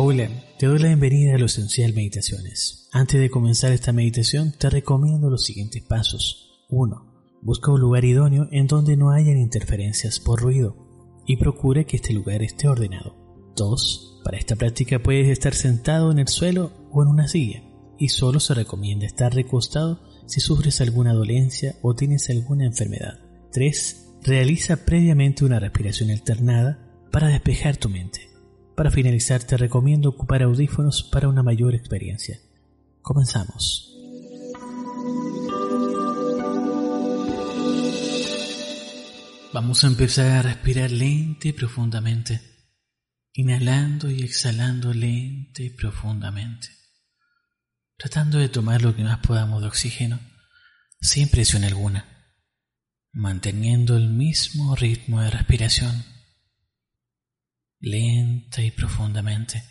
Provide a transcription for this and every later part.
Hola, te doy la bienvenida a los Esencial Meditaciones. Antes de comenzar esta meditación, te recomiendo los siguientes pasos. 1. Busca un lugar idóneo en donde no hayan interferencias por ruido y procura que este lugar esté ordenado. 2. Para esta práctica puedes estar sentado en el suelo o en una silla y solo se recomienda estar recostado si sufres alguna dolencia o tienes alguna enfermedad. 3. Realiza previamente una respiración alternada para despejar tu mente. Para finalizar, te recomiendo ocupar audífonos para una mayor experiencia. Comenzamos. Vamos a empezar a respirar lento y profundamente, inhalando y exhalando lento y profundamente, tratando de tomar lo que más podamos de oxígeno sin presión alguna, manteniendo el mismo ritmo de respiración lenta y profundamente.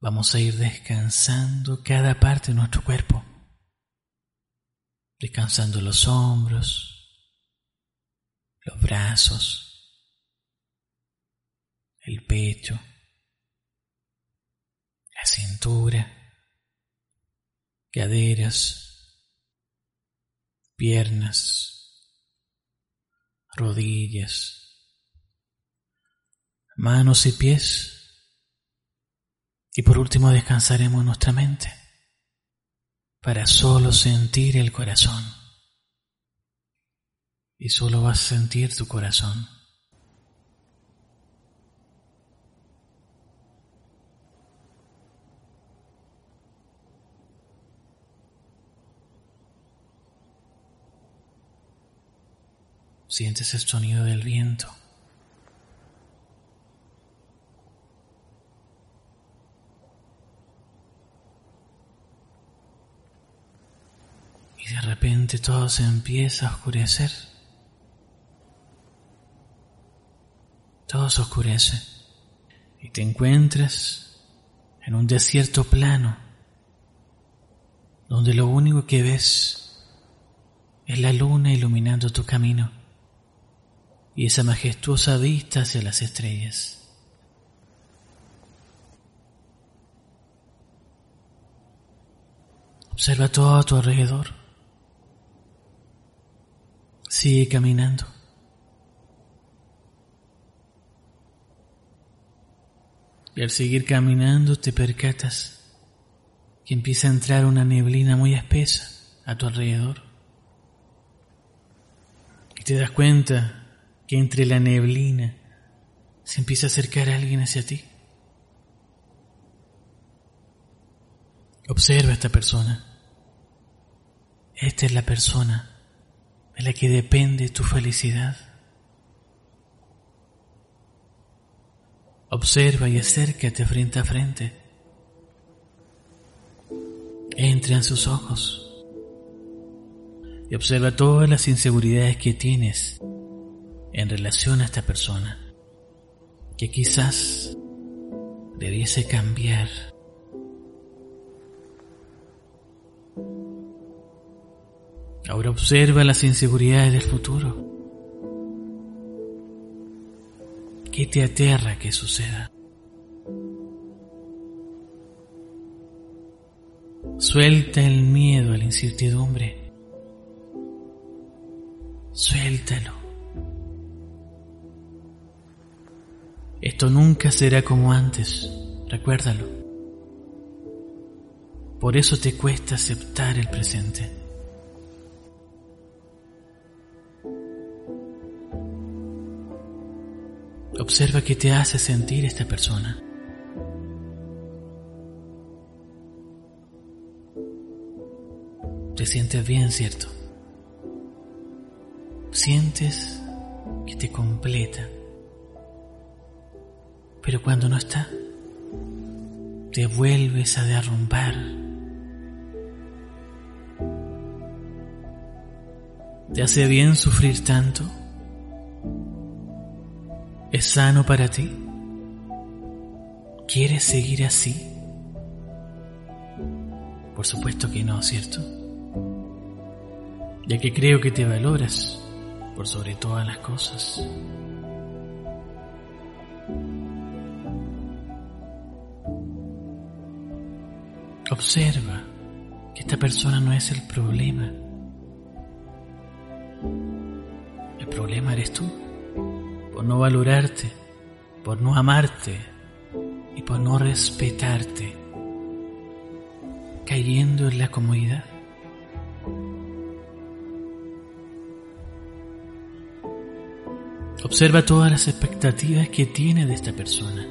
Vamos a ir descansando cada parte de nuestro cuerpo, descansando los hombros, los brazos, el pecho, la cintura, caderas, piernas, rodillas, manos y pies. Y por último descansaremos nuestra mente para solo sentir el corazón. Y solo vas a sentir tu corazón. Sientes el sonido del viento. Y de repente todo se empieza a oscurecer. Todo se oscurece. Y te encuentras en un desierto plano, donde lo único que ves es la luna iluminando tu camino y esa majestuosa vista hacia las estrellas. Observa todo a tu alrededor. Sigue caminando. Y al seguir caminando te percatas que empieza a entrar una neblina muy espesa a tu alrededor. Y te das cuenta entre la neblina se empieza a acercar alguien hacia ti. Observa a esta persona. Esta es la persona de la que depende tu felicidad. Observa y acércate frente a frente. Entra en sus ojos y observa todas las inseguridades que tienes en relación a esta persona que quizás debiese cambiar. Ahora observa las inseguridades del futuro. ¿Qué te aterra que suceda? Suelta el miedo a la incertidumbre. Suéltalo. Esto nunca será como antes, recuérdalo. Por eso te cuesta aceptar el presente. Observa qué te hace sentir esta persona. Te sientes bien, ¿cierto? sientes que te completa. Pero cuando no está, te vuelves a derrumbar. ¿Te hace bien sufrir tanto? ¿Es sano para ti? ¿Quieres seguir así? Por supuesto que no, ¿cierto? Ya que creo que te valoras por sobre todas las cosas. Observa que esta persona no es el problema. El problema eres tú, por no valorarte, por no amarte y por no respetarte, cayendo en la comodidad. Observa todas las expectativas que tiene de esta persona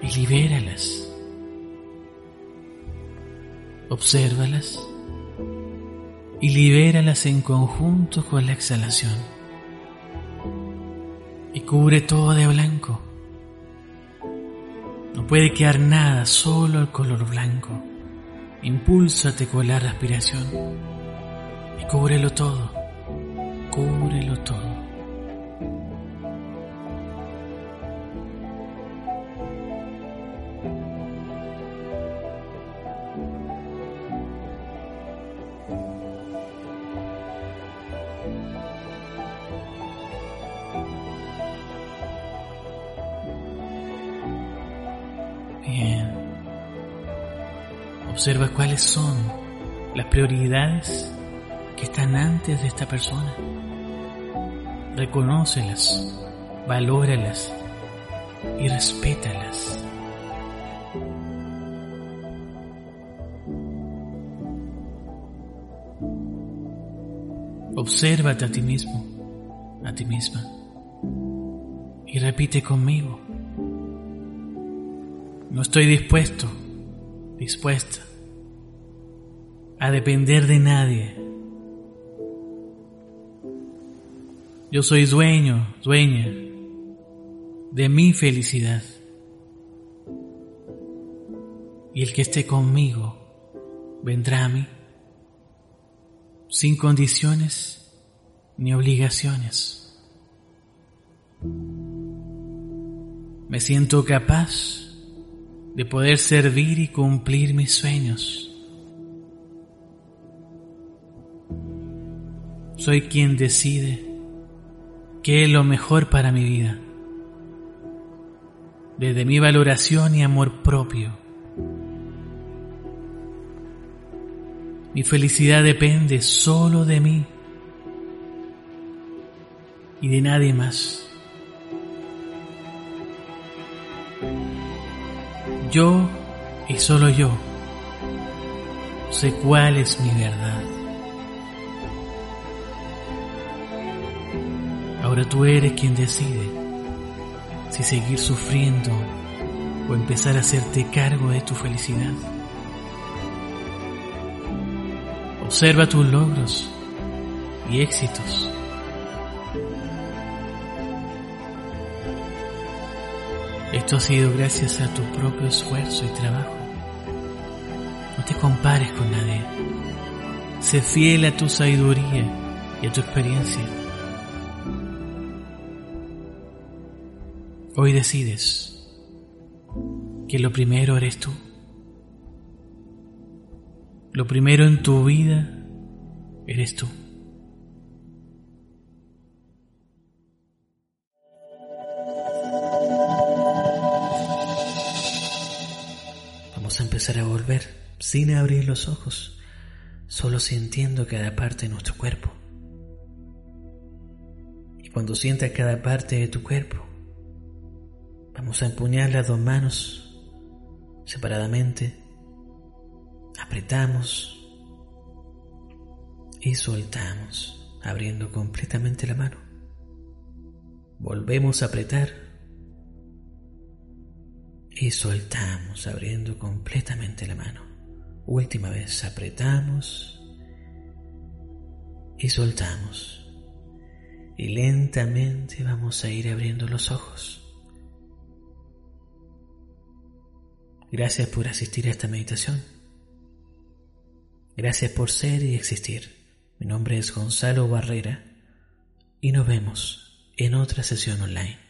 y libéralas. Obsérvalas y libéralas en conjunto con la exhalación. Y cubre todo de blanco. No puede quedar nada, solo el color blanco. Impúlsate con la respiración y cúbrelo todo, cúbrelo todo. Observa cuáles son las prioridades que están antes de esta persona. Reconócelas, valóralas y respétalas. Obsérvate a ti mismo, a ti misma, y repite conmigo. No estoy dispuesto dispuesta a depender de nadie. Yo soy dueño, dueña de mi felicidad. Y el que esté conmigo vendrá a mí sin condiciones ni obligaciones. Me siento capaz de poder servir y cumplir mis sueños. Soy quien decide qué es lo mejor para mi vida, desde mi valoración y amor propio. Mi felicidad depende solo de mí y de nadie más. Yo y solo yo sé cuál es mi verdad. Ahora tú eres quien decide si seguir sufriendo o empezar a hacerte cargo de tu felicidad. Observa tus logros y éxitos Esto ha sido gracias a tu propio esfuerzo y trabajo. No te compares con nadie. Sé fiel a tu sabiduría y a tu experiencia. Hoy decides que lo primero eres tú. Lo primero en tu vida eres tú. Empezar a volver sin abrir los ojos, solo sintiendo cada parte de nuestro cuerpo. Y cuando sientas cada parte de tu cuerpo, vamos a empuñar las dos manos separadamente, apretamos y soltamos, abriendo completamente la mano. Volvemos a apretar y soltamos abriendo completamente la mano. Última vez, apretamos y soltamos. y lentamente vamos a ir abriendo los ojos. Gracias por asistir a esta meditación. Gracias por ser y existir. Mi nombre es Gonzalo Barrera y nos vemos en otra sesión online.